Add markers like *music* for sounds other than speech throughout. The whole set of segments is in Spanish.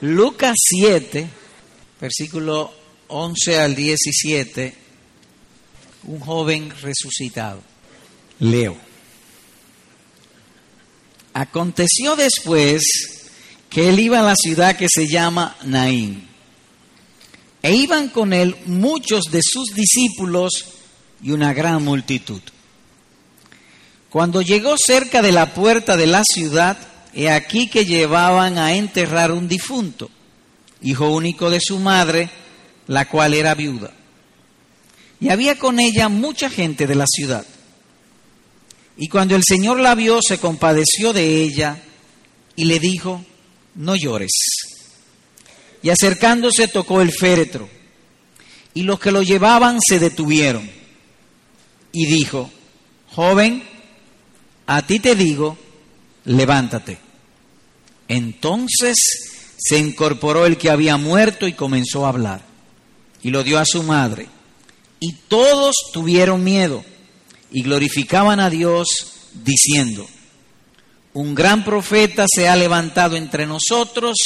Lucas 7, versículo 11 al 17, un joven resucitado. Leo. Aconteció después que él iba a la ciudad que se llama Naín. E iban con él muchos de sus discípulos y una gran multitud. Cuando llegó cerca de la puerta de la ciudad, he aquí que llevaban a enterrar un difunto, hijo único de su madre, la cual era viuda. Y había con ella mucha gente de la ciudad. Y cuando el Señor la vio, se compadeció de ella y le dijo, no llores. Y acercándose tocó el féretro. Y los que lo llevaban se detuvieron. Y dijo, joven, a ti te digo, levántate. Entonces se incorporó el que había muerto y comenzó a hablar. Y lo dio a su madre. Y todos tuvieron miedo y glorificaban a Dios diciendo, un gran profeta se ha levantado entre nosotros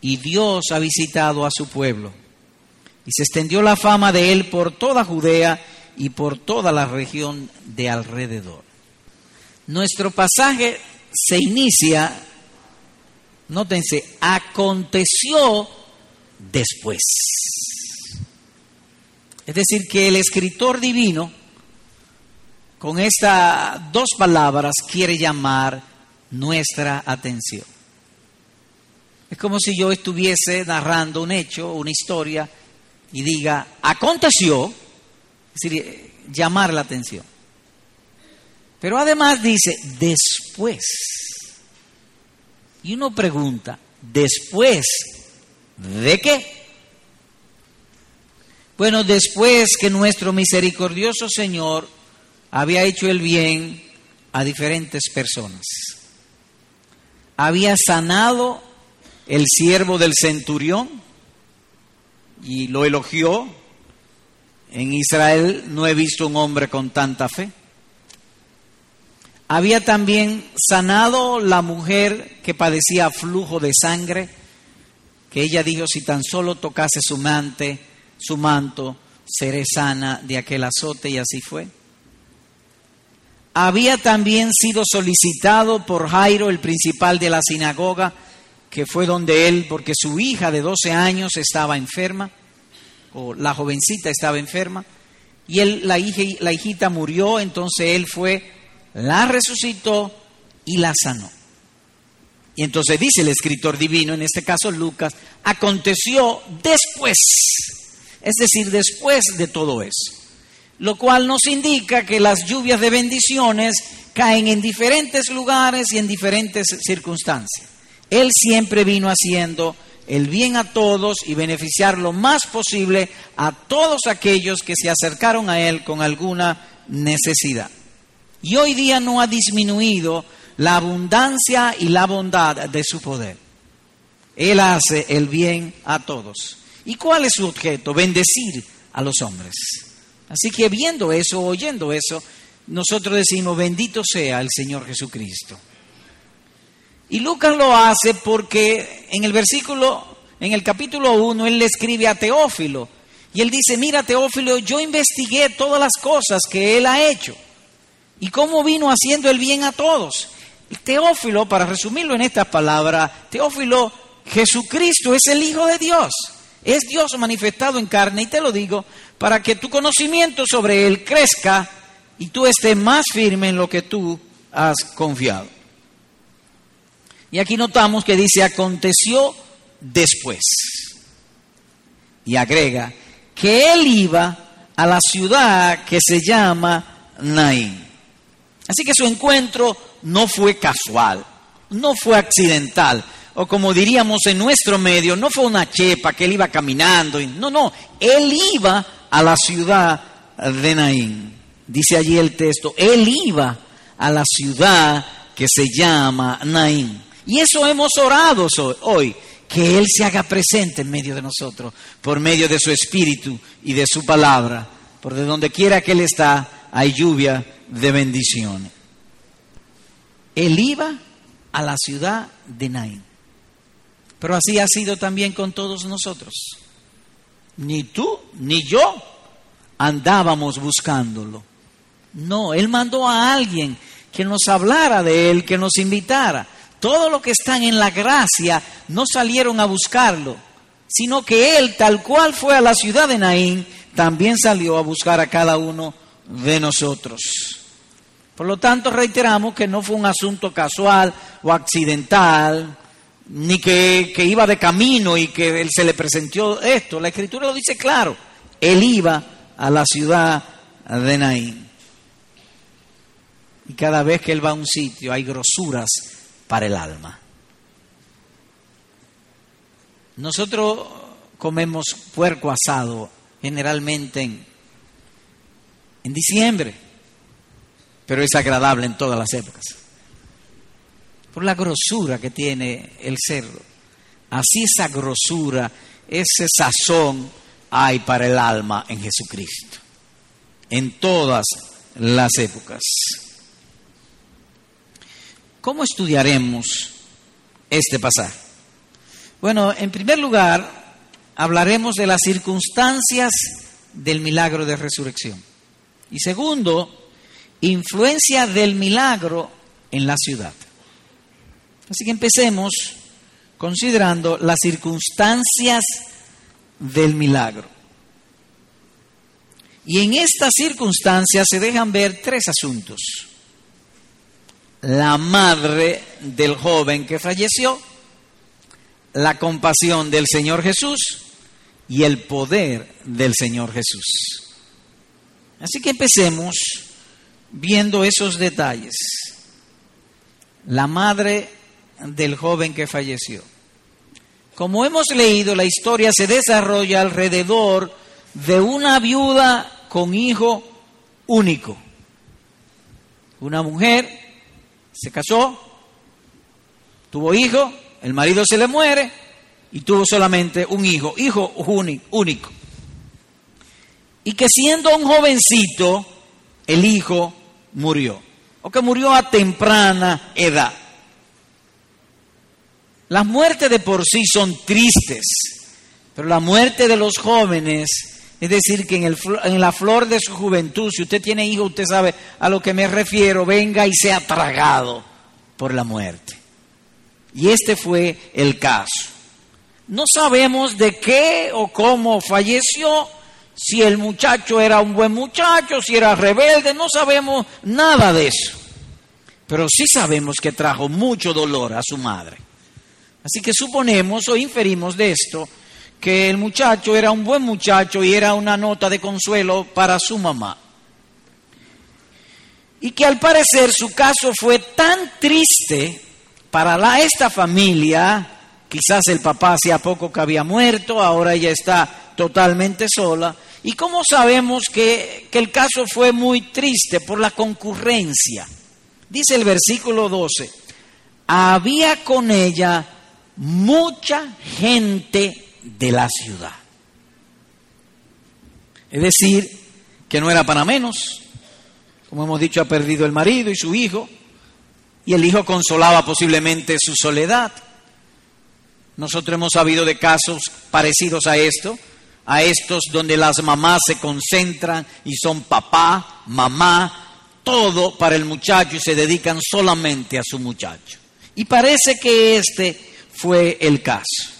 y Dios ha visitado a su pueblo. Y se extendió la fama de él por toda Judea y por toda la región de alrededor. Nuestro pasaje se inicia, nótense, aconteció después. Es decir, que el escritor divino, con estas dos palabras, quiere llamar nuestra atención. Es como si yo estuviese narrando un hecho, una historia, y diga, aconteció, es decir, llamar la atención. Pero además dice, después. Y uno pregunta, ¿después de qué? Bueno, después que nuestro misericordioso Señor había hecho el bien a diferentes personas, había sanado el siervo del centurión y lo elogió. En Israel no he visto un hombre con tanta fe. Había también sanado la mujer que padecía flujo de sangre, que ella dijo, si tan solo tocase su mante, su manto, seré sana de aquel azote y así fue. Había también sido solicitado por Jairo, el principal de la sinagoga, que fue donde él, porque su hija de 12 años estaba enferma, o la jovencita estaba enferma, y él, la, hija, la hijita murió, entonces él fue, la resucitó y la sanó. Y entonces dice el escritor divino, en este caso Lucas, aconteció después es decir, después de todo eso. Lo cual nos indica que las lluvias de bendiciones caen en diferentes lugares y en diferentes circunstancias. Él siempre vino haciendo el bien a todos y beneficiar lo más posible a todos aquellos que se acercaron a Él con alguna necesidad. Y hoy día no ha disminuido la abundancia y la bondad de su poder. Él hace el bien a todos. ¿Y cuál es su objeto? Bendecir a los hombres. Así que viendo eso, oyendo eso, nosotros decimos, bendito sea el Señor Jesucristo. Y Lucas lo hace porque en el versículo, en el capítulo 1, él le escribe a Teófilo. Y él dice, mira Teófilo, yo investigué todas las cosas que él ha hecho y cómo vino haciendo el bien a todos. Teófilo, para resumirlo en estas palabras, Teófilo, Jesucristo es el Hijo de Dios. Es Dios manifestado en carne y te lo digo para que tu conocimiento sobre Él crezca y tú estés más firme en lo que tú has confiado. Y aquí notamos que dice aconteció después. Y agrega que Él iba a la ciudad que se llama Naín. Así que su encuentro no fue casual, no fue accidental, o como diríamos en nuestro medio, no fue una chepa que él iba caminando. No, no, él iba a la ciudad de Naín. Dice allí el texto, él iba a la ciudad que se llama Naín. Y eso hemos orado hoy, que Él se haga presente en medio de nosotros, por medio de su espíritu y de su palabra. Por de donde quiera que Él está, hay lluvia de bendiciones. Él iba a la ciudad de Naín. Pero así ha sido también con todos nosotros. Ni tú ni yo andábamos buscándolo. No, Él mandó a alguien que nos hablara de Él, que nos invitara. Todos los que están en la gracia no salieron a buscarlo, sino que Él, tal cual fue a la ciudad de Naín, también salió a buscar a cada uno de nosotros. Por lo tanto, reiteramos que no fue un asunto casual o accidental, ni que, que, iba de camino y que él se le presentó esto. La escritura lo dice claro. Él iba a la ciudad de Naín. Y cada vez que él va a un sitio hay grosuras para el alma. Nosotros comemos puerco asado generalmente en, en diciembre, pero es agradable en todas las épocas. Por la grosura que tiene el cerdo. Así esa grosura, ese sazón hay para el alma en Jesucristo. En todas las épocas. ¿Cómo estudiaremos este pasaje? Bueno, en primer lugar, hablaremos de las circunstancias del milagro de resurrección. Y segundo, influencia del milagro en la ciudad. Así que empecemos considerando las circunstancias del milagro. Y en estas circunstancias se dejan ver tres asuntos. La madre del joven que falleció, la compasión del Señor Jesús y el poder del Señor Jesús. Así que empecemos viendo esos detalles. La madre del joven que falleció. Como hemos leído, la historia se desarrolla alrededor de una viuda con hijo único. Una mujer se casó, tuvo hijo, el marido se le muere y tuvo solamente un hijo, hijo único. Y que siendo un jovencito, el hijo murió, o que murió a temprana edad. Las muertes de por sí son tristes, pero la muerte de los jóvenes, es decir, que en, la flor de su juventud, si usted tiene hijo, usted sabe a lo que me refiero, venga y sea tragado por la muerte. Y este fue el caso. No sabemos de qué o cómo falleció, si el muchacho era un buen muchacho, si era rebelde, no sabemos nada de eso. Pero sí sabemos que trajo mucho dolor a su madre. Así que suponemos o inferimos de esto que el muchacho era un buen muchacho y era una nota de consuelo para su mamá. Y que al parecer su caso fue tan triste para esta familia, quizás el papá hacía poco que había muerto, ahora ella está totalmente sola. ¿Y cómo sabemos que, que el caso fue muy triste? Por la concurrencia. Dice el versículo 12, había con ella mucha gente de la ciudad. Es decir, que no era para menos. Como hemos dicho, ha perdido el marido y su hijo, y el hijo consolaba posiblemente su soledad. Nosotros hemos sabido de casos parecidos a esto, a estos donde las mamás se concentran y son papá, mamá, todo para el muchacho y se dedican solamente a su muchacho. Y parece que este fue el caso.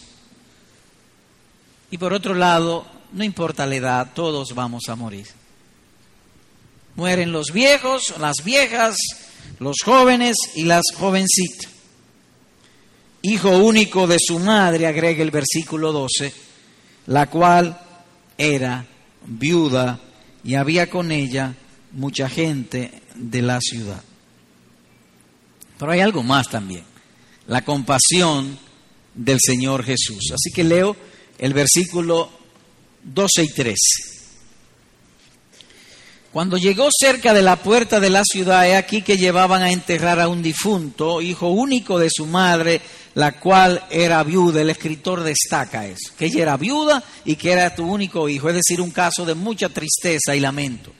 Y por otro lado, no importa la edad, todos vamos a morir. Mueren los viejos, las viejas, los jóvenes y las jovencitas. Hijo único de su madre, agrega el versículo 12, la cual era viuda y había con ella mucha gente de la ciudad. Pero hay algo más también la compasión del Señor Jesús. Así que leo el versículo 12 y 13. Cuando llegó cerca de la puerta de la ciudad, he aquí que llevaban a enterrar a un difunto, hijo único de su madre, la cual era viuda. El escritor destaca eso, que ella era viuda y que era tu único hijo, es decir, un caso de mucha tristeza y lamento.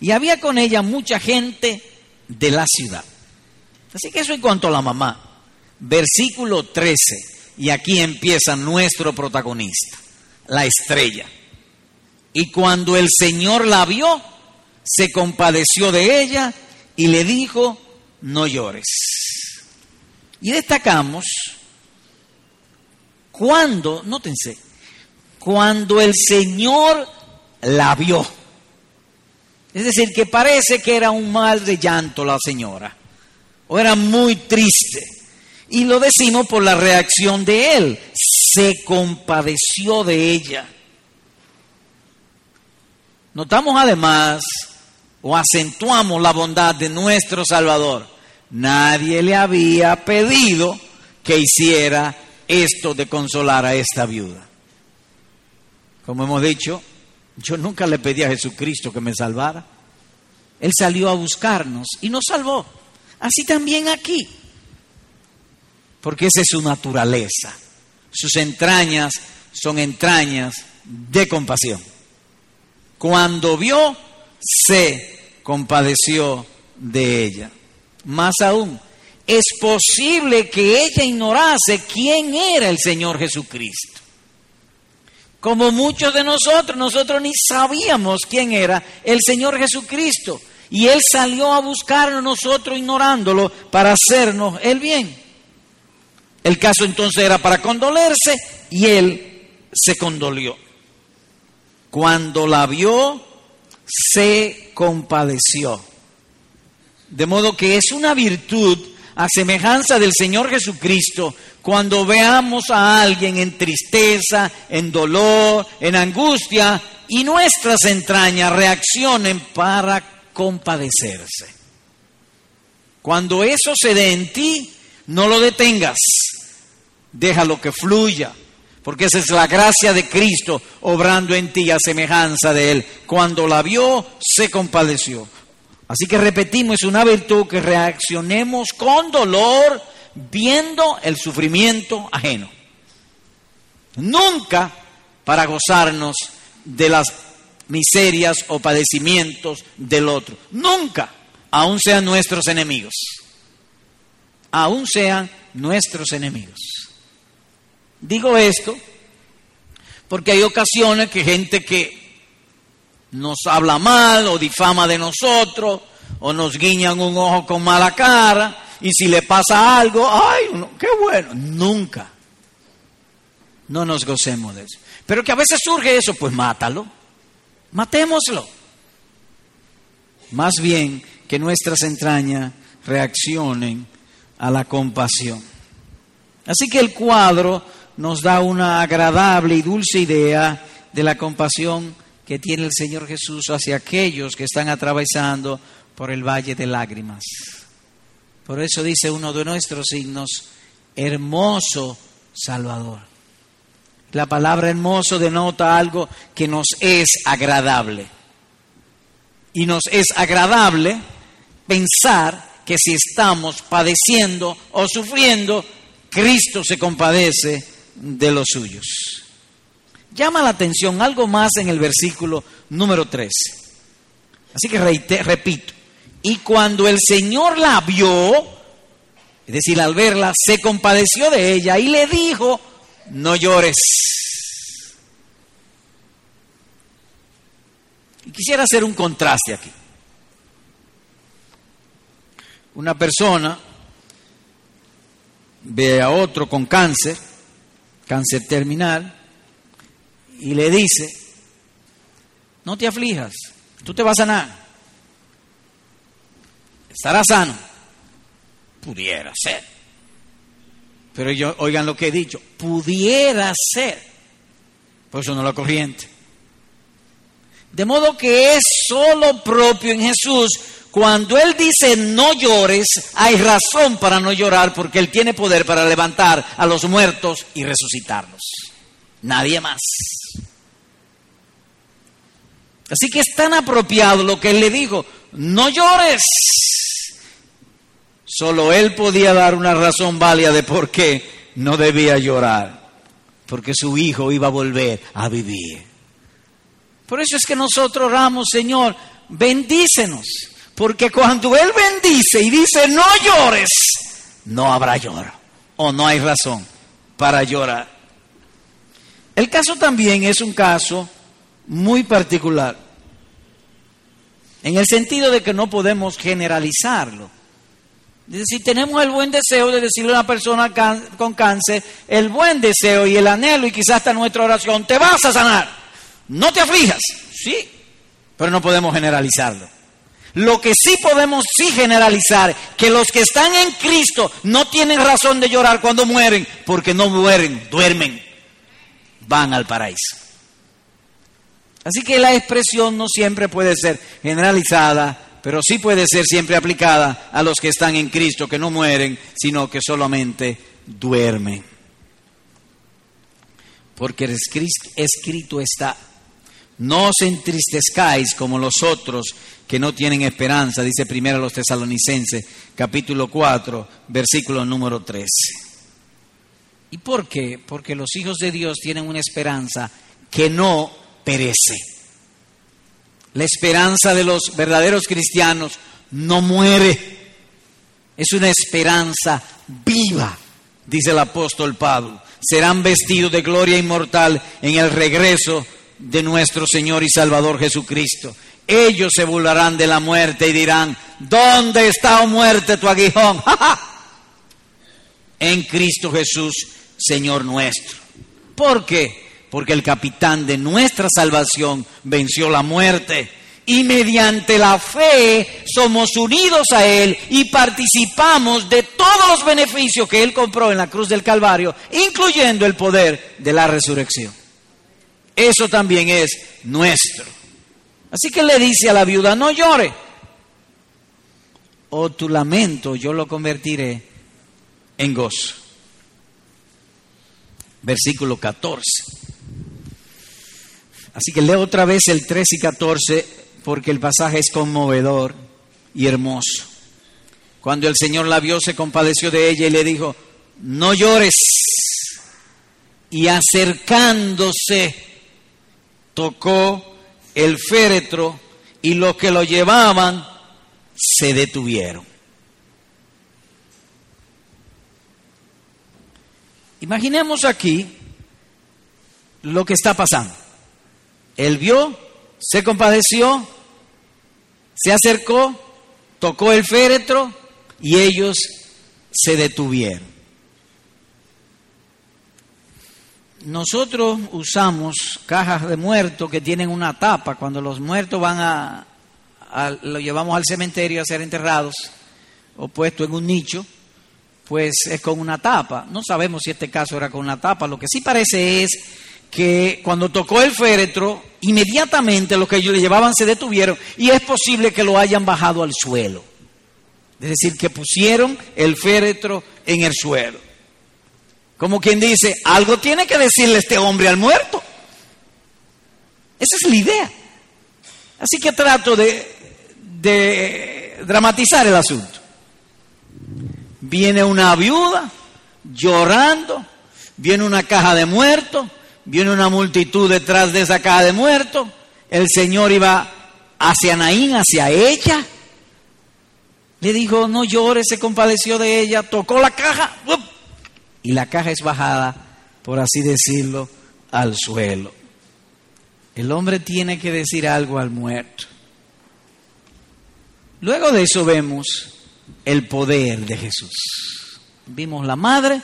Y había con ella mucha gente de la ciudad. Así que eso en cuanto a la mamá versículo 13. Y aquí empieza nuestro protagonista, la estrella. Y cuando el Señor la vio, se compadeció de ella y le dijo, no llores. Y destacamos cuando, nótense, cuando el Señor la vio. Es decir, que parece que era un mal de llanto la señora, o era muy triste. Y lo decimos por la reacción de él. Se compadeció de ella. Notamos además o acentuamos la bondad de nuestro Salvador. Nadie le había pedido que hiciera esto de consolar a esta viuda. Como hemos dicho, yo nunca le pedí a Jesucristo que me salvara. Él salió a buscarnos y nos salvó. Así también aquí. Porque esa es su naturaleza. Sus entrañas son entrañas de compasión. Cuando vio, se compadeció de ella. Más aún, es posible que ella ignorase quién era el Señor Jesucristo. Como muchos de nosotros, nosotros ni sabíamos quién era el Señor Jesucristo. Y Él salió a buscarnos nosotros ignorándolo para hacernos el bien. El caso entonces era para condolerse y Él se condolió. Cuando la vio, se compadeció. De modo que es una virtud a semejanza del Señor Jesucristo cuando veamos a alguien en tristeza, en dolor, en angustia y nuestras entrañas reaccionen para compadecerse. Cuando eso se dé en ti, no lo detengas, déjalo que fluya, porque esa es la gracia de Cristo obrando en ti a semejanza de Él. Cuando la vio, se compadeció. Así que repetimos, es una virtud que reaccionemos con dolor viendo el sufrimiento ajeno. Nunca para gozarnos de las miserias o padecimientos del otro. Nunca, aun sean nuestros enemigos. Aun sean nuestros enemigos. Digo esto porque hay ocasiones que gente que nos habla mal o difama de nosotros o nos guiñan un ojo con mala cara y si le pasa algo, ay, qué bueno, nunca. No nos gocemos de eso. Pero que a veces surge eso, pues mátalo, matémoslo. Más bien que nuestras entrañas reaccionen a la compasión. Así que el cuadro nos da una agradable y dulce idea de la compasión que tiene el Señor Jesús hacia aquellos que están atravesando por el valle de lágrimas. Por eso dice uno de nuestros signos, hermoso Salvador. La palabra hermoso denota algo que nos es agradable. Y nos es agradable pensar que si estamos padeciendo o sufriendo, Cristo se compadece de los suyos. Llama la atención algo más en el versículo número 13. Así que repito, y cuando el Señor la vio, es decir, al verla, se compadeció de ella y le dijo, no llores. Y quisiera hacer un contraste aquí. Una persona ve a otro con cáncer, cáncer terminal, y le dice, no te aflijas, tú te vas a sanar, estará sano. Pudiera ser. Pero yo, oigan lo que he dicho, pudiera ser. Por eso no la corriente. De modo que es solo propio en Jesús. Cuando Él dice no llores, hay razón para no llorar porque Él tiene poder para levantar a los muertos y resucitarlos. Nadie más. Así que es tan apropiado lo que Él le dijo, no llores. Solo Él podía dar una razón válida de por qué no debía llorar, porque su hijo iba a volver a vivir. Por eso es que nosotros oramos, Señor, bendícenos, porque cuando Él bendice y dice no llores, no habrá lloro o no hay razón para llorar. El caso también es un caso muy particular, en el sentido de que no podemos generalizarlo. Si tenemos el buen deseo de decirle a una persona con cáncer, el buen deseo y el anhelo y quizás hasta nuestra oración, te vas a sanar, no te aflijas, sí, pero no podemos generalizarlo. Lo que sí podemos sí generalizar, que los que están en Cristo no tienen razón de llorar cuando mueren, porque no mueren, duermen, van al paraíso. Así que la expresión no siempre puede ser generalizada, pero sí puede ser siempre aplicada a los que están en Cristo, que no mueren, sino que solamente duermen. Porque escrito está, no os entristezcáis como los otros que no tienen esperanza, dice primero a los tesalonicenses, capítulo 4, versículo número 13. ¿Y por qué? Porque los hijos de Dios tienen una esperanza que no perece. La esperanza de los verdaderos cristianos no muere. Es una esperanza viva, dice el apóstol Pablo. Serán vestidos de gloria inmortal en el regreso de nuestro Señor y Salvador Jesucristo. Ellos se burlarán de la muerte y dirán, ¿dónde está, oh muerte, tu aguijón? *laughs* en Cristo Jesús, Señor nuestro. ¿Por qué? porque el capitán de nuestra salvación venció la muerte. Y mediante la fe somos unidos a Él y participamos de todos los beneficios que Él compró en la cruz del Calvario, incluyendo el poder de la resurrección. Eso también es nuestro. Así que le dice a la viuda, no llore. O tu lamento yo lo convertiré en gozo. Versículo 14. Así que leo otra vez el 13 y 14 porque el pasaje es conmovedor y hermoso. Cuando el Señor la vio, se compadeció de ella y le dijo, no llores. Y acercándose, tocó el féretro y los que lo llevaban se detuvieron. Imaginemos aquí lo que está pasando. Él vio, se compadeció, se acercó, tocó el féretro y ellos se detuvieron. Nosotros usamos cajas de muertos que tienen una tapa. Cuando los muertos van a, lo llevamos al cementerio a ser enterrados o puesto en un nicho, pues es con una tapa. No sabemos si este caso era con una tapa. Lo que sí parece es que cuando tocó el féretro, inmediatamente los que ellos le llevaban se detuvieron y es posible que lo hayan bajado al suelo. Es decir, que pusieron el féretro en el suelo. Como quien dice, algo tiene que decirle este hombre al muerto. Esa es la idea. Así que trato de, dramatizar el asunto. Viene una viuda llorando, viene una caja de muertos, viene una multitud detrás de esa caja de muertos, el Señor iba hacia Naín, hacia ella, le dijo, no llores, se compadeció de ella, tocó la caja, y la caja es bajada, por así decirlo, al suelo. El hombre tiene que decir algo al muerto. Luego de eso vemos el poder de Jesús. Vimos la madre,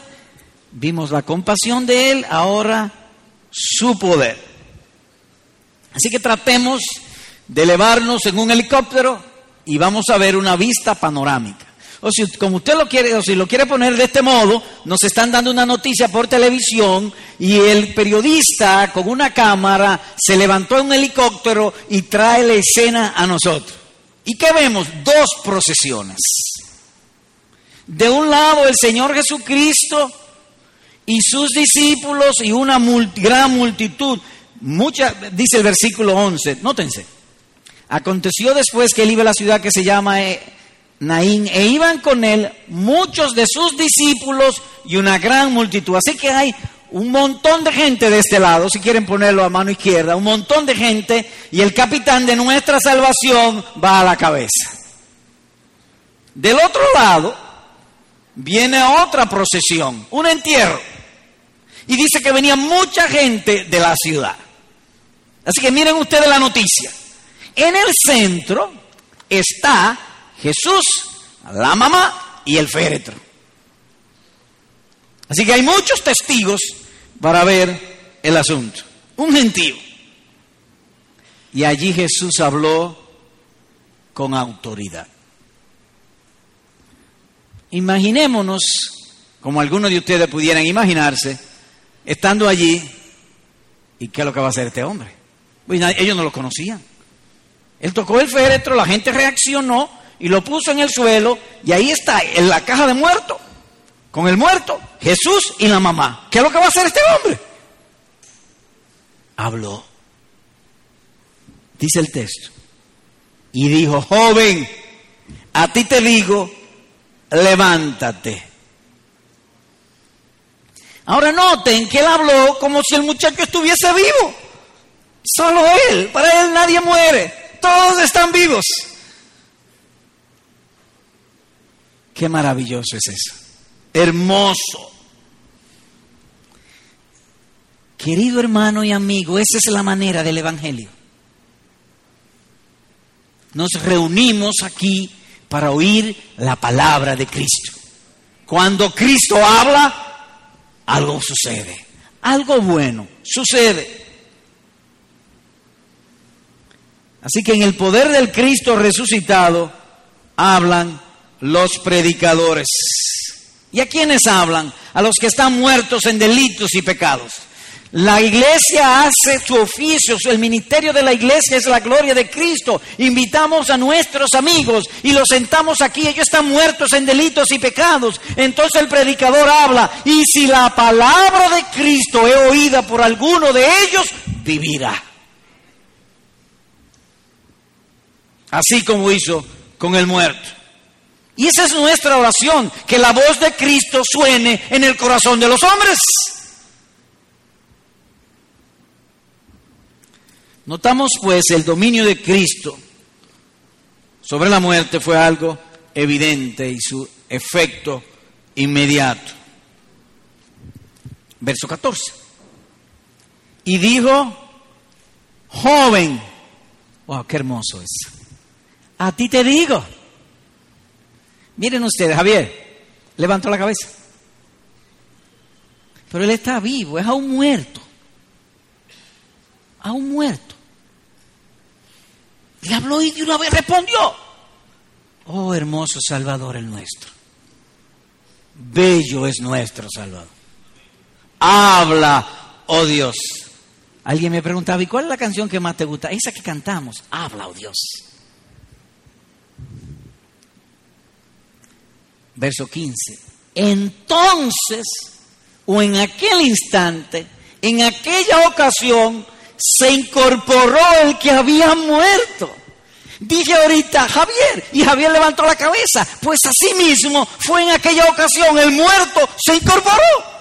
vimos la compasión de él, ahora su poder. Así que tratemos de elevarnos en un helicóptero y vamos a ver una vista panorámica. O si como usted lo quiere, o si lo quiere poner de este modo, nos están dando una noticia por televisión y el periodista con una cámara se levantó en un helicóptero y trae la escena a nosotros. ¿Y qué vemos? Dos procesiones. De un lado el Señor Jesucristo y sus discípulos y una gran multitud. Mucha, dice el versículo 11, nótense. Aconteció después que él iba a la ciudad que se llama eh, Naín e iban con él muchos de sus discípulos y una gran multitud. Así que hay un montón de gente de este lado, si quieren ponerlo a mano izquierda, un montón de gente y el capitán de nuestra salvación va a la cabeza. Del otro lado viene otra procesión, un entierro Y dice que venía mucha gente de la ciudad. Así que miren ustedes la noticia. En el centro está Jesús, la mamá y el féretro. Así que hay muchos testigos para ver el asunto. Un gentío. Y allí Jesús habló con autoridad. Imaginémonos, como algunos de ustedes pudieran imaginarse, estando allí, ¿y qué es lo que va a hacer este hombre? Pues ellos no lo conocían. Él tocó el féretro, la gente reaccionó y lo puso en el suelo y ahí está, en la caja de muerto, con el muerto, Jesús y la mamá. ¿Qué es lo que va a hacer este hombre? Habló. Dice el texto. Y dijo, joven, a ti te digo, levántate. Ahora noten que él habló como si el muchacho estuviese vivo. Solo él, para él nadie muere, todos están vivos. Qué maravilloso es eso. Hermoso. Querido hermano y amigo, esa es la manera del Evangelio. Nos reunimos aquí para oír la palabra de Cristo. Cuando Cristo habla, algo sucede. Algo bueno sucede. Así que en el poder del Cristo resucitado hablan los predicadores. ¿Y a quiénes hablan? A los que están muertos en delitos y pecados. La iglesia hace su oficio, el ministerio de la iglesia es la gloria de Cristo. Invitamos a nuestros amigos y los sentamos aquí, ellos están muertos en delitos y pecados. Entonces el predicador habla, y si la palabra de Cristo es oída por alguno de ellos, vivirá. Así como hizo con el muerto. Y esa es nuestra oración, que la voz de Cristo suene en el corazón de los hombres. Notamos pues el dominio de Cristo sobre la muerte fue algo evidente y su efecto inmediato. Verso 14. Y dijo, joven, wow, qué hermoso es. A ti te digo. Miren ustedes, Javier, levantó la cabeza. Pero él está vivo, es aún muerto. Aún muerto. Le habló y de una vez respondió. Oh, hermoso Salvador el nuestro. Bello es nuestro Salvador. Habla, oh Dios. Alguien me preguntaba, ¿y cuál es la canción que más te gusta? Esa que cantamos. Habla, oh Dios. Verso 15. Entonces, o en aquel instante, en aquella ocasión, se incorporó el que había muerto. Dije ahorita, Javier, y Javier levantó la cabeza, pues así mismo fue en aquella ocasión, el muerto se incorporó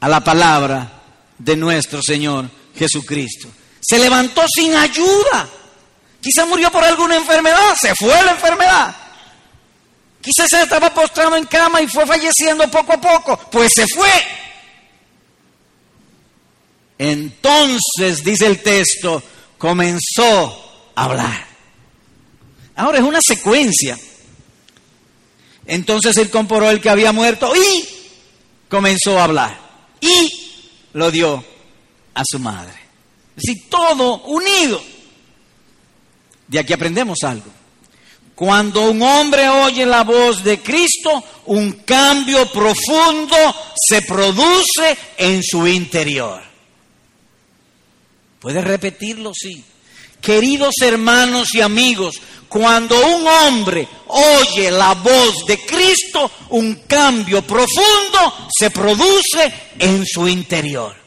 a la palabra de nuestro Señor Jesucristo. Se levantó sin ayuda. Quizá murió por alguna enfermedad, se fue la enfermedad. Quizás se estaba postrado en cama y fue falleciendo poco a poco, pues se fue. Entonces, dice el texto, comenzó a hablar. Ahora es una secuencia. Entonces él comporó el que había muerto y comenzó a hablar. Y lo dio a su madre. Es decir, todo unido. De aquí aprendemos algo. Cuando un hombre oye la voz de Cristo, un cambio profundo se produce en su interior. ¿Puede repetirlo? Sí. Queridos hermanos y amigos, cuando un hombre oye la voz de Cristo, un cambio profundo se produce en su interior.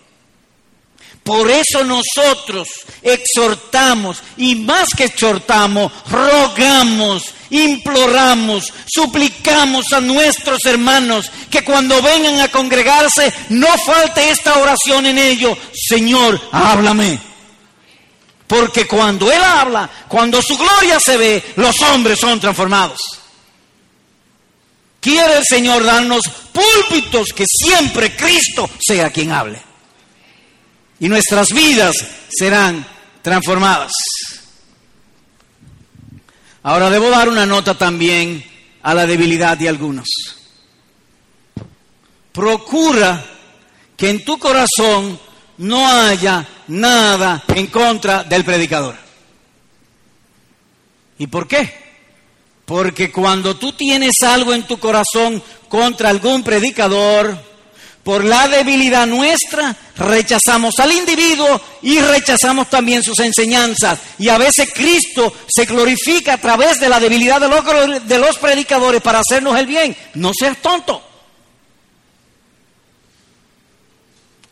Por eso nosotros exhortamos y más que exhortamos, rogamos, imploramos, suplicamos a nuestros hermanos que cuando vengan a congregarse no falte esta oración en ellos. Señor, háblame. Porque cuando Él habla, cuando su gloria se ve, los hombres son transformados. Quiere el Señor darnos púlpitos que siempre Cristo sea quien hable. Y nuestras vidas serán transformadas. Ahora debo dar una nota también a la debilidad de algunos. Procura que en tu corazón no haya nada en contra del predicador. ¿Y por qué? Porque cuando tú tienes algo en tu corazón contra algún predicador, por la debilidad nuestra, rechazamos al individuo y rechazamos también sus enseñanzas. Y a veces Cristo se glorifica a través de la debilidad de los, de los predicadores para hacernos el bien. No seas tonto.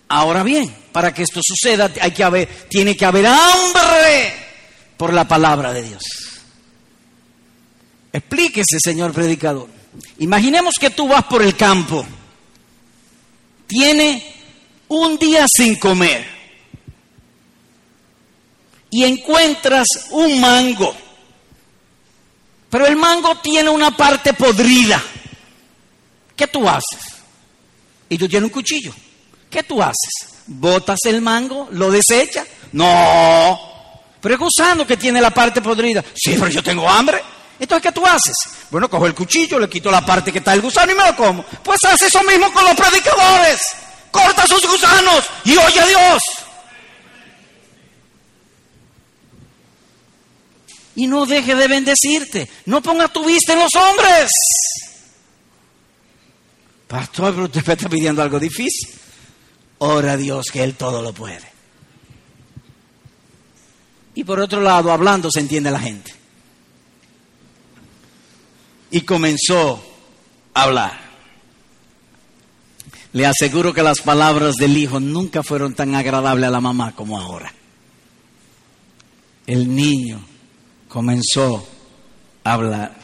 Ahora bien, para que esto suceda hay que haber, tiene que haber hambre por la palabra de Dios. Explíquese, señor predicador. Imaginemos que tú vas por el campo, tiene un día sin comer y encuentras un mango, pero el mango tiene una parte podrida. ¿Qué tú haces? Y tú tienes un cuchillo. ¿Qué tú haces? ¿Botas el mango? ¿Lo desechas? No. Pero es gusano que tiene la parte podrida. Sí, pero yo tengo hambre. Entonces, ¿qué tú haces? Bueno, cojo el cuchillo, le quito la parte que está el gusano y me lo como. Pues hace eso mismo con los predicadores. Corta sus gusanos y oye a Dios. Y no deje de bendecirte. No ponga tu vista en los hombres. Pastor, pero usted me está pidiendo algo difícil. Ora a Dios que Él todo lo puede. Y por otro lado, hablando se entiende la gente y comenzó a hablar. Le aseguro que las palabras del hijo nunca fueron tan agradables a la mamá como ahora. El niño comenzó a hablar.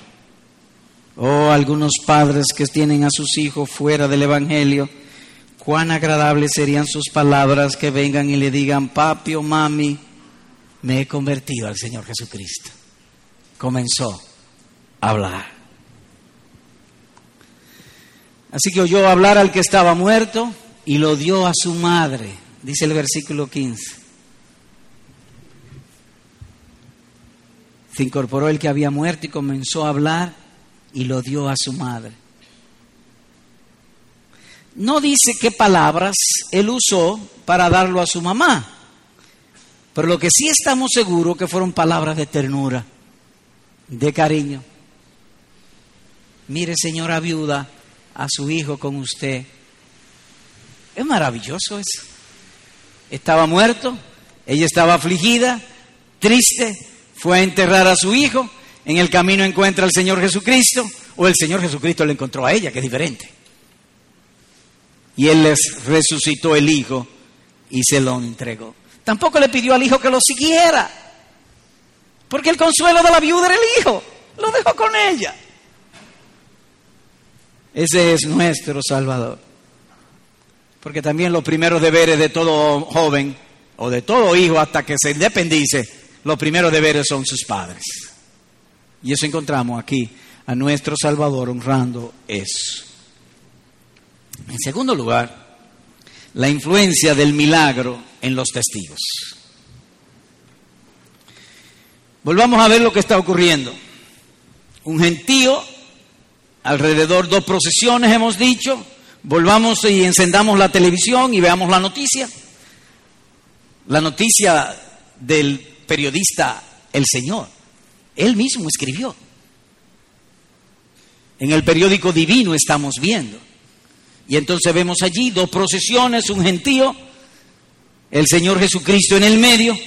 Oh, algunos padres que tienen a sus hijos fuera del Evangelio, cuán agradables serían sus palabras que vengan y le digan, papi o mami, me he convertido al Señor Jesucristo. Comenzó a hablar. Así que oyó hablar al que estaba muerto y lo dio a su madre, dice el versículo 15. Se incorporó el que había muerto y comenzó a hablar y lo dio a su madre. No dice qué palabras él usó para darlo a su mamá, pero lo que sí estamos seguros que fueron palabras de ternura, de cariño. Mire, señora viuda, a su hijo con usted. Es maravilloso eso. Estaba muerto, ella estaba afligida, triste, fue a enterrar a su hijo, en el camino encuentra al Señor Jesucristo, o el Señor Jesucristo le encontró a ella, que es diferente. Y él les resucitó el hijo y se lo entregó. Tampoco le pidió al hijo que lo siguiera, porque el consuelo de la viuda era el hijo, lo dejó con ella. Ese es nuestro Salvador. Porque también los primeros deberes de todo joven o de todo hijo hasta que se independice, los primeros deberes son sus padres. Y eso encontramos aquí a nuestro Salvador honrando eso. En segundo lugar, la influencia del milagro en los testigos. Volvamos a ver lo que está ocurriendo. Un gentío alrededor dos procesiones hemos dicho, volvamos y encendamos la televisión y veamos la noticia. La noticia del periodista El Señor. Él mismo escribió. En el periódico divino estamos viendo. Y entonces vemos allí dos procesiones, un gentío, el Señor Jesucristo en el medio,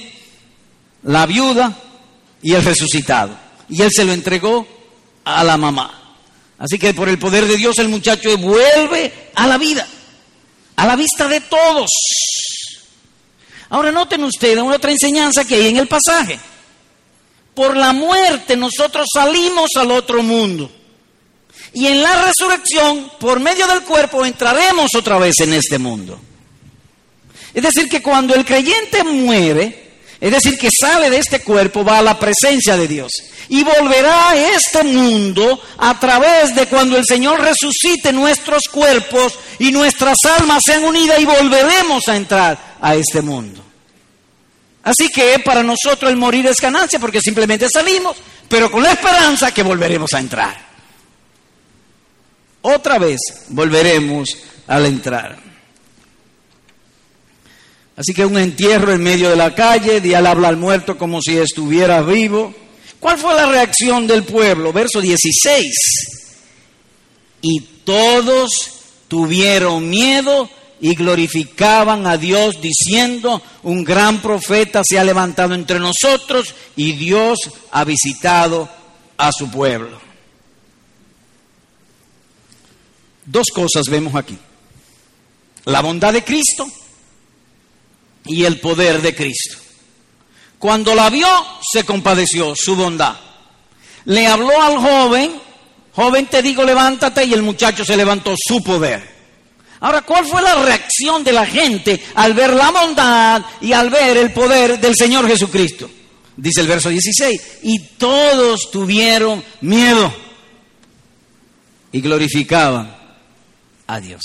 la viuda y el resucitado. Y él se lo entregó a la mamá. Así que por el poder de Dios el muchacho vuelve a la vida, a la vista de todos. Ahora noten ustedes una otra enseñanza que hay en el pasaje. Por la muerte nosotros salimos al otro mundo. Y en la resurrección, por medio del cuerpo, entraremos otra vez en este mundo. Es decir, que cuando el creyente muere, Es decir, que sale de este cuerpo, va a la presencia de Dios. Y volverá a este mundo a través de cuando el Señor resucite nuestros cuerpos y nuestras almas sean unidas y volveremos a entrar a este mundo. Así que para nosotros el morir es ganancia porque simplemente salimos, pero con la esperanza que volveremos a entrar. Otra vez volveremos al entrar. Así que un entierro en medio de la calle, Dial habla al muerto como si estuviera vivo. ¿Cuál fue la reacción del pueblo? Verso 16. Y todos tuvieron miedo y glorificaban a Dios diciendo, un gran profeta se ha levantado entre nosotros y Dios ha visitado a su pueblo. Dos cosas vemos aquí. La bondad de Cristo y el poder de Cristo. Cuando la vio, se compadeció su bondad. Le habló al joven, joven te digo levántate y el muchacho se levantó su poder. Ahora, ¿cuál fue la reacción de la gente al ver la bondad y al ver el poder del Señor Jesucristo? Dice el verso 16, y todos tuvieron miedo y glorificaban a Dios.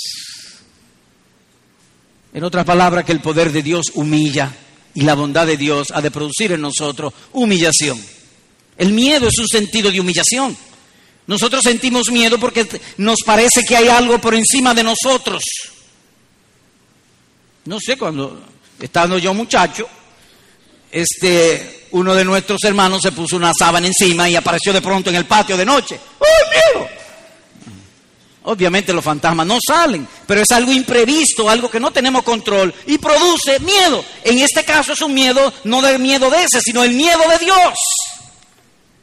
En otras palabras, que el poder de Dios humilla y la bondad de Dios ha de producir en nosotros humillación. El miedo es un sentido de humillación. Nosotros sentimos miedo porque nos parece que hay algo por encima de nosotros. No sé, cuando estando yo muchacho, este, uno de nuestros hermanos se puso una sábana encima y apareció de pronto en el patio de noche. ¡Uy, miedo! Obviamente los fantasmas no salen, pero es algo imprevisto, algo que no tenemos control y produce miedo. En este caso es un miedo, no del miedo de ese, sino el miedo de Dios.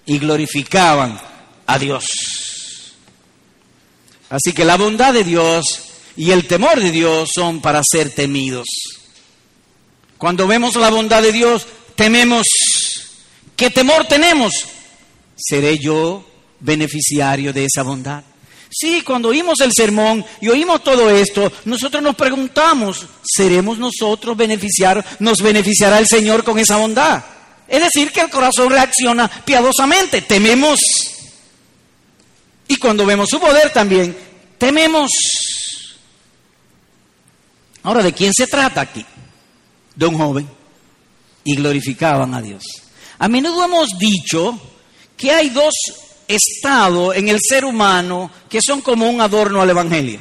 Y glorificaban a Dios. Así que la bondad de Dios y el temor de Dios son para ser temidos. Cuando vemos la bondad de Dios, tememos. ¿Qué temor tenemos? ¿Seré yo beneficiario de esa bondad? Sí, cuando oímos el sermón y oímos todo esto, nosotros nos preguntamos, ¿seremos nosotros beneficiaros? ¿Nos beneficiará el Señor con esa bondad? Es decir, que el corazón reacciona piadosamente, tememos. Y cuando vemos su poder también, tememos. Ahora, ¿de quién se trata aquí? De un joven. Y glorificaban a Dios. A menudo hemos dicho que hay dos estados en el ser humano que son como un adorno al Evangelio.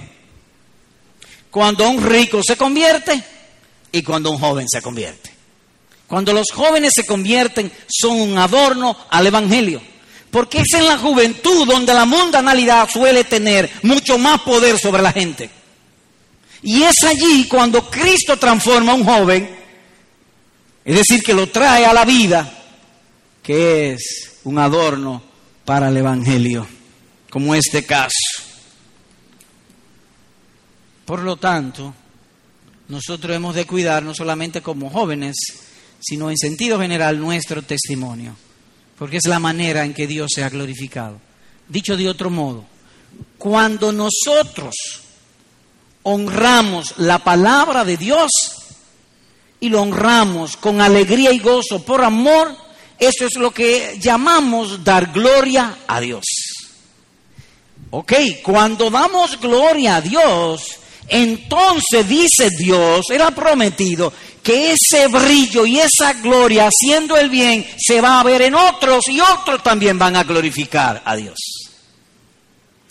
Cuando un rico se convierte y cuando un joven se convierte. Cuando los jóvenes se convierten son un adorno al Evangelio. Porque es en la juventud donde la mundanalidad suele tener mucho más poder sobre la gente. Y es allí cuando Cristo transforma a un joven, es decir, que lo trae a la vida, que es un adorno para el Evangelio, como este caso. Por lo tanto, nosotros hemos de cuidar no solamente como jóvenes, sino en sentido general nuestro testimonio porque es la manera en que Dios se ha glorificado. Dicho de otro modo, cuando nosotros honramos la palabra de Dios y lo honramos con alegría y gozo por amor, eso es lo que llamamos dar gloria a Dios. Ok, cuando damos gloria a Dios, entonces dice Dios, Él ha prometido que ese brillo y esa gloria haciendo el bien se va a ver en otros y otros también van a glorificar a Dios.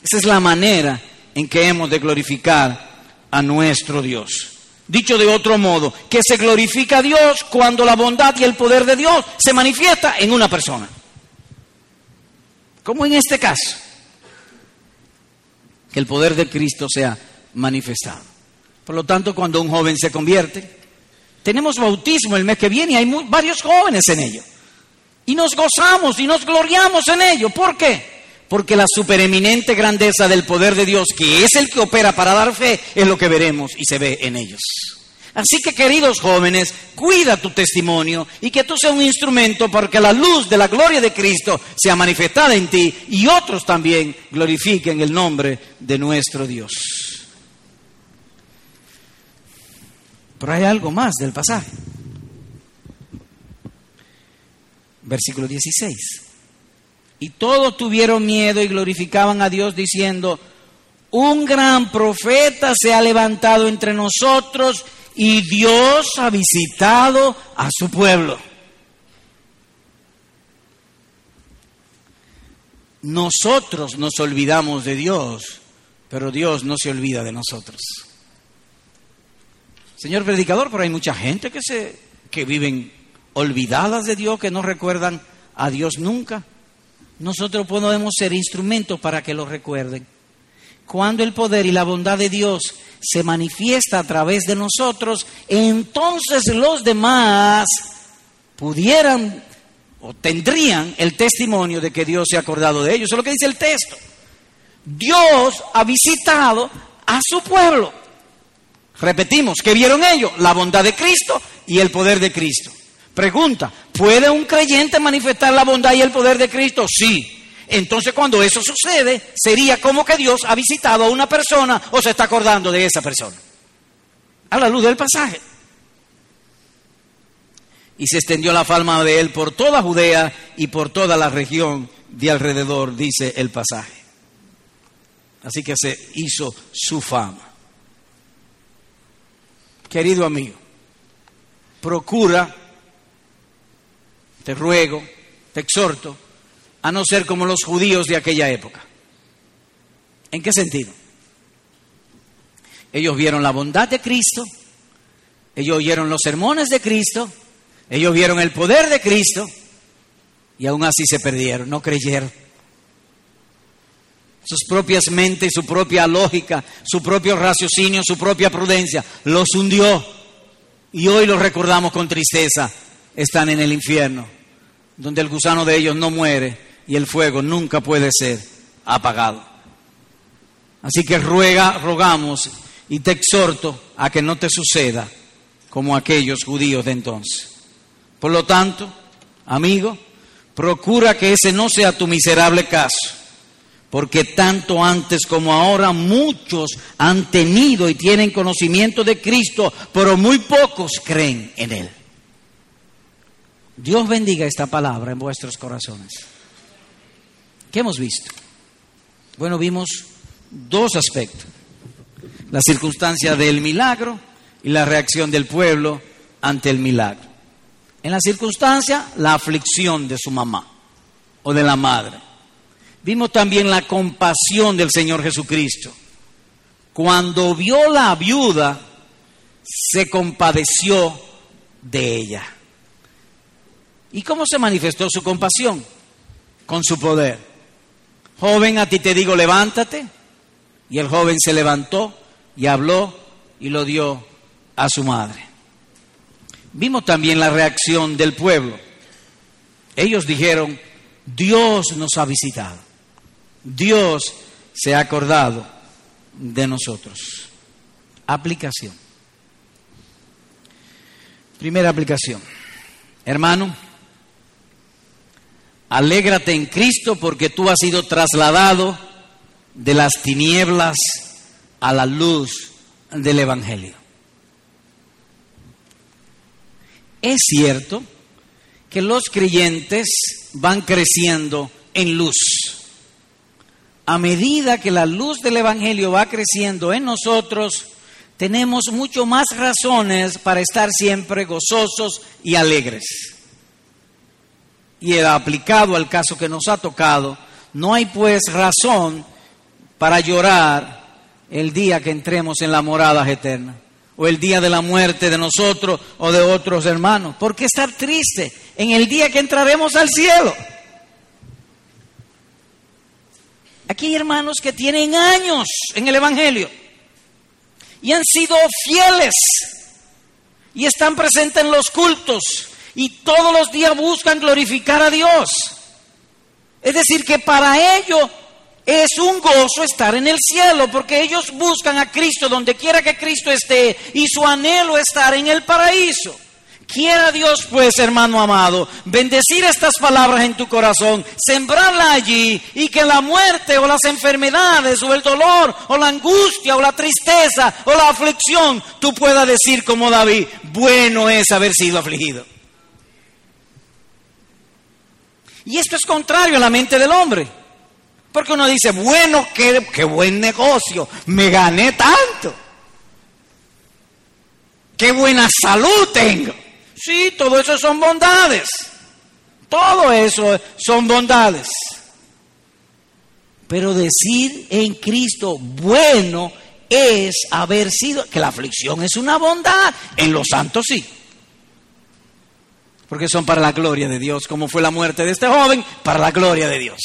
Esa es la manera en que hemos de glorificar a nuestro Dios. Dicho de otro modo, que se glorifica a Dios cuando la bondad y el poder de Dios se manifiesta en una persona. Como en este caso, que el poder de Cristo sea manifestado. Por lo tanto, cuando un joven se convierte, tenemos bautismo el mes que viene y hay varios jóvenes en ello. Y nos gozamos y nos gloriamos en ello. ¿Por qué? Porque la supereminente grandeza del poder de Dios, que es el que opera para dar fe, es lo que veremos y se ve en ellos. Así que, queridos jóvenes, cuida tu testimonio y que tú seas un instrumento para que la luz de la gloria de Cristo sea manifestada en ti y otros también glorifiquen el nombre de nuestro Dios. Pero hay algo más del pasaje. Versículo 16. Y todos tuvieron miedo y glorificaban a Dios diciendo, un gran profeta se ha levantado entre nosotros y Dios ha visitado a su pueblo. Nosotros nos olvidamos de Dios, pero Dios no se olvida de nosotros. Señor predicador, pero hay mucha gente que se que viven olvidadas de Dios, que no recuerdan a Dios nunca. Nosotros podemos ser instrumentos para que lo recuerden. Cuando el poder y la bondad de Dios se manifiesta a través de nosotros, entonces los demás pudieran o tendrían el testimonio de que Dios se ha acordado de ellos. Eso es lo que dice el texto. Dios ha visitado a su pueblo. Repetimos, ¿qué vieron ellos? La bondad de Cristo y el poder de Cristo. Pregunta, ¿puede un creyente manifestar la bondad y el poder de Cristo? Sí. Entonces cuando eso sucede, sería como que Dios ha visitado a una persona o se está acordando de esa persona. A la luz del pasaje. Y se extendió la fama de él por toda Judea y por toda la región de alrededor, dice el pasaje. Así que se hizo su fama. Querido amigo, procura, te ruego, te exhorto, a no ser como los judíos de aquella época. ¿En qué sentido? Ellos vieron la bondad de Cristo, ellos oyeron los sermones de Cristo, ellos vieron el poder de Cristo y aún así se perdieron, no creyeron. Sus propias mentes, su propia lógica, su propio raciocinio, su propia prudencia los hundió. Y hoy los recordamos con tristeza. Están en el infierno, donde el gusano de ellos no muere, y el fuego nunca puede ser apagado. Así que ruega, rogamos y te exhorto a que no te suceda como aquellos judíos de entonces. Por lo tanto, amigo, procura que ese no sea tu miserable caso, porque tanto antes como ahora muchos han tenido y tienen conocimiento de Cristo, pero muy pocos creen en Él. Dios bendiga esta palabra en vuestros corazones. ¿Qué hemos visto? Bueno, vimos dos aspectos. La circunstancia del milagro y la reacción del pueblo ante el milagro. En la circunstancia, la aflicción de su mamá o de la madre. Vimos también la compasión del Señor Jesucristo. Cuando vio la viuda, se compadeció de ella. ¿Y cómo se manifestó su compasión? Con su poder. Joven, a ti te digo, levántate. Y el joven se levantó y habló y lo dio a su madre. Vimos también la reacción del pueblo. Ellos dijeron, Dios nos ha visitado. Dios se ha acordado de nosotros. Aplicación. Primera aplicación. Hermano, Alégrate en Cristo porque tú has sido trasladado de las tinieblas a la luz del Evangelio. Es cierto que los creyentes van creciendo en luz. A medida que la luz del Evangelio va creciendo en nosotros, tenemos mucho más razones para estar siempre gozosos y alegres y aplicado al caso que nos ha tocado, no hay pues razón para llorar el día que entremos en la morada eterna o el día de la muerte de nosotros o de otros hermanos. ¿Por qué estar triste en el día que entraremos al cielo? Aquí hay hermanos que tienen años en el Evangelio y han sido fieles y están presentes en los cultos y todos los días buscan glorificar a Dios. Es decir, que para ellos es un gozo estar en el cielo, porque ellos buscan a Cristo donde quiera que Cristo esté y su anhelo es estar en el paraíso. Quiera Dios, pues, hermano amado, bendecir estas palabras en tu corazón, sembrarla allí y que la muerte o las enfermedades o el dolor o la angustia o la tristeza o la aflicción, tú puedas decir como David, bueno es haber sido afligido. Y esto es contrario a la mente del hombre. Porque uno dice, bueno, qué, qué buen negocio, me gané tanto. Qué buena salud tengo. Sí, todo eso son bondades. Todo eso son bondades. Pero decir en Cristo bueno es haber sido, que la aflicción es una bondad, en los santos sí. Porque son para la gloria de Dios, como fue la muerte de este joven, para la gloria de Dios.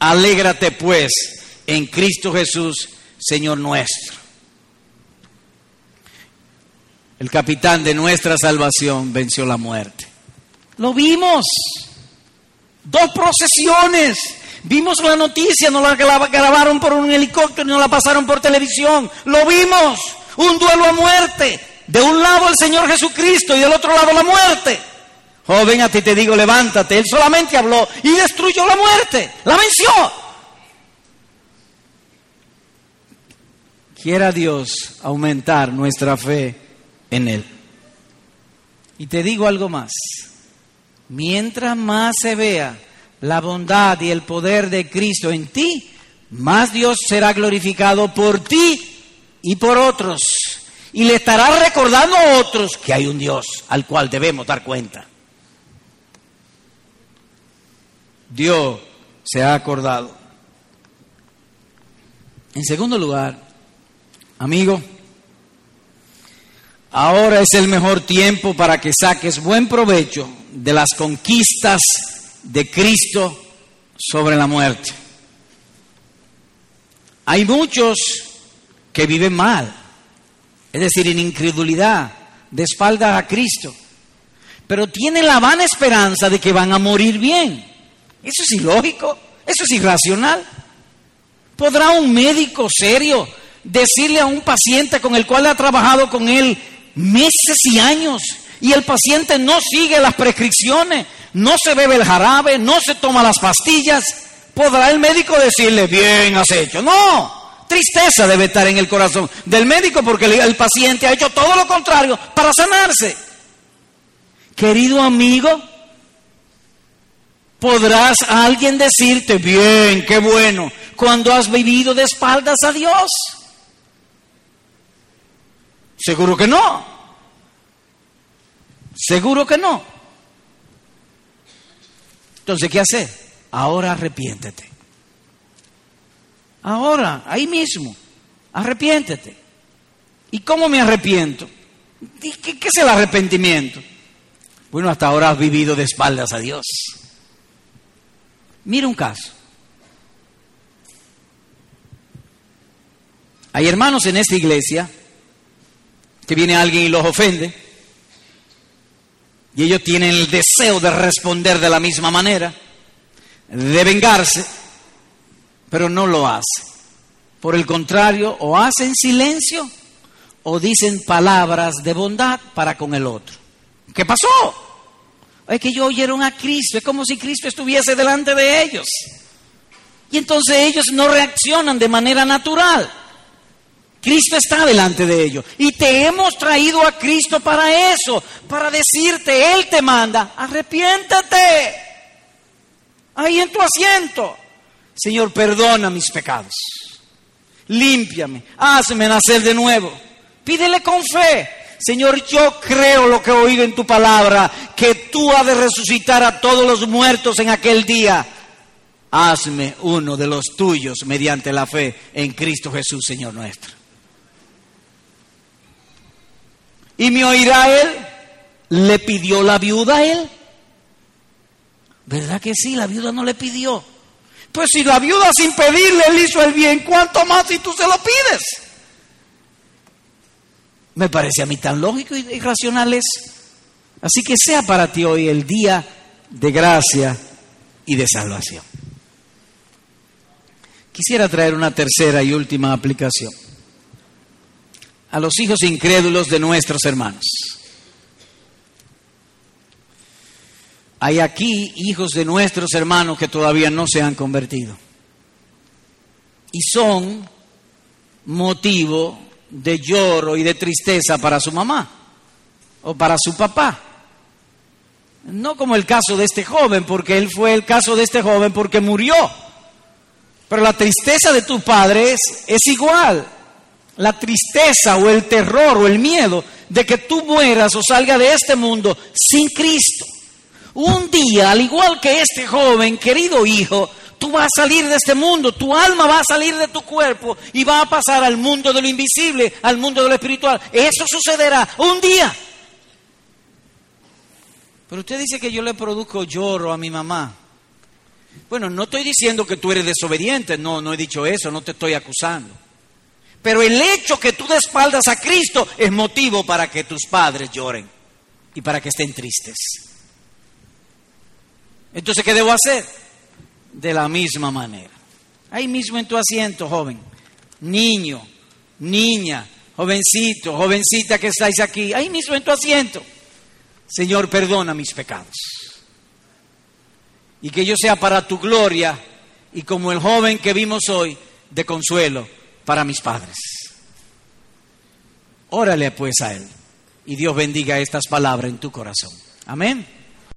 Alégrate pues en Cristo Jesús, Señor nuestro. El capitán de nuestra salvación venció la muerte. Lo vimos. Dos procesiones. Vimos la noticia, nos la grabaron por un helicóptero y nos la pasaron por televisión. Lo vimos. Un duelo a muerte. De un lado el Señor Jesucristo y del otro lado la muerte. Joven, a ti te digo, levántate. Él solamente habló y destruyó la muerte. La venció. Quiera Dios aumentar nuestra fe en Él. Y te digo algo más. Mientras más se vea la bondad y el poder de Cristo en ti, más Dios será glorificado por ti y por otros. Y le estará recordando a otros que hay un Dios al cual debemos dar cuenta. Dios se ha acordado. En segundo lugar, amigo, ahora es el mejor tiempo para que saques buen provecho de las conquistas de Cristo sobre la muerte. Hay muchos que viven mal, es decir, en incredulidad, de espalda a Cristo, pero tienen la vana esperanza de que van a morir bien. Eso es ilógico, eso es irracional. ¿Podrá un médico serio decirle a un paciente con el cual ha trabajado con él meses y años y el paciente no sigue las prescripciones, no se bebe el jarabe, no se toma las pastillas, ¿podrá el médico decirle, bien has hecho? No, tristeza debe estar en el corazón del médico porque el paciente ha hecho todo lo contrario para sanarse. Querido amigo, ¿podrás alguien decirte, bien, qué bueno, cuando has vivido de espaldas a Dios? Seguro que no. Seguro que no. Entonces, ¿qué hacer? Ahora arrepiéntete. Ahora, ahí mismo, arrepiéntete. ¿Y cómo me arrepiento? ¿Qué, qué es el arrepentimiento? Bueno, hasta ahora has vivido de espaldas a Dios. Mira un caso. Hay hermanos en esta iglesia que viene alguien y los ofende y ellos tienen el deseo de responder de la misma manera, de vengarse, pero no lo hacen. Por el contrario, o hacen silencio o dicen palabras de bondad para con el otro. ¿Qué pasó? Es que ellos oyeron a Cristo, es como si Cristo estuviese delante de ellos. Y entonces ellos no reaccionan de manera natural. Cristo está delante de ellos. Y te hemos traído a Cristo para eso, para decirte, Él te manda, arrepiéntate. Ahí en tu asiento. Señor, perdona mis pecados. Límpiame, hazme nacer de nuevo. Pídele con fe. Señor, yo creo lo que he oído en tu palabra, que tú has de resucitar a todos los muertos en aquel día. Hazme uno de los tuyos mediante la fe en Cristo Jesús, Señor nuestro. ¿Y me oirá él? ¿Le pidió la viuda a él? ¿Verdad que sí? La viuda no le pidió. Pues si la viuda sin pedirle le hizo el bien, ¿cuánto más si tú se lo pides? Me parece a mí tan lógico y racional eso. Así que sea para ti hoy el día de gracia y de salvación. Quisiera traer una tercera y última aplicación a los hijos incrédulos de nuestros hermanos. Hay aquí hijos de nuestros hermanos que todavía no se han convertido. Y son motivo de lloro y de tristeza para su mamá o para su papá. No como el caso de este joven, porque él fue el caso de este joven porque murió. Pero la tristeza de tu padre es, es igual. La tristeza o el terror o el miedo de que tú mueras o salga de este mundo sin Cristo. Un día, al igual que este joven, querido hijo, tú vas a salir de este mundo, tu alma va a salir de tu cuerpo y va a pasar al mundo de lo invisible, al mundo de lo espiritual. Eso sucederá un día. Pero usted dice que yo le produzco lloro a mi mamá. Bueno, no estoy diciendo que tú eres desobediente, no, no he dicho eso, no te estoy acusando. Pero el hecho que tú despaldas a Cristo es motivo para que tus padres lloren y para que estén tristes. Entonces, ¿qué debo hacer? De la misma manera. Ahí mismo en tu asiento, joven, niño, niña, jovencito, jovencita que estáis aquí, ahí mismo en tu asiento. Señor, perdona mis pecados. Y que yo sea para tu gloria y como el joven que vimos hoy, de consuelo para mis padres. Órale pues a Él y Dios bendiga estas palabras en tu corazón. Amén.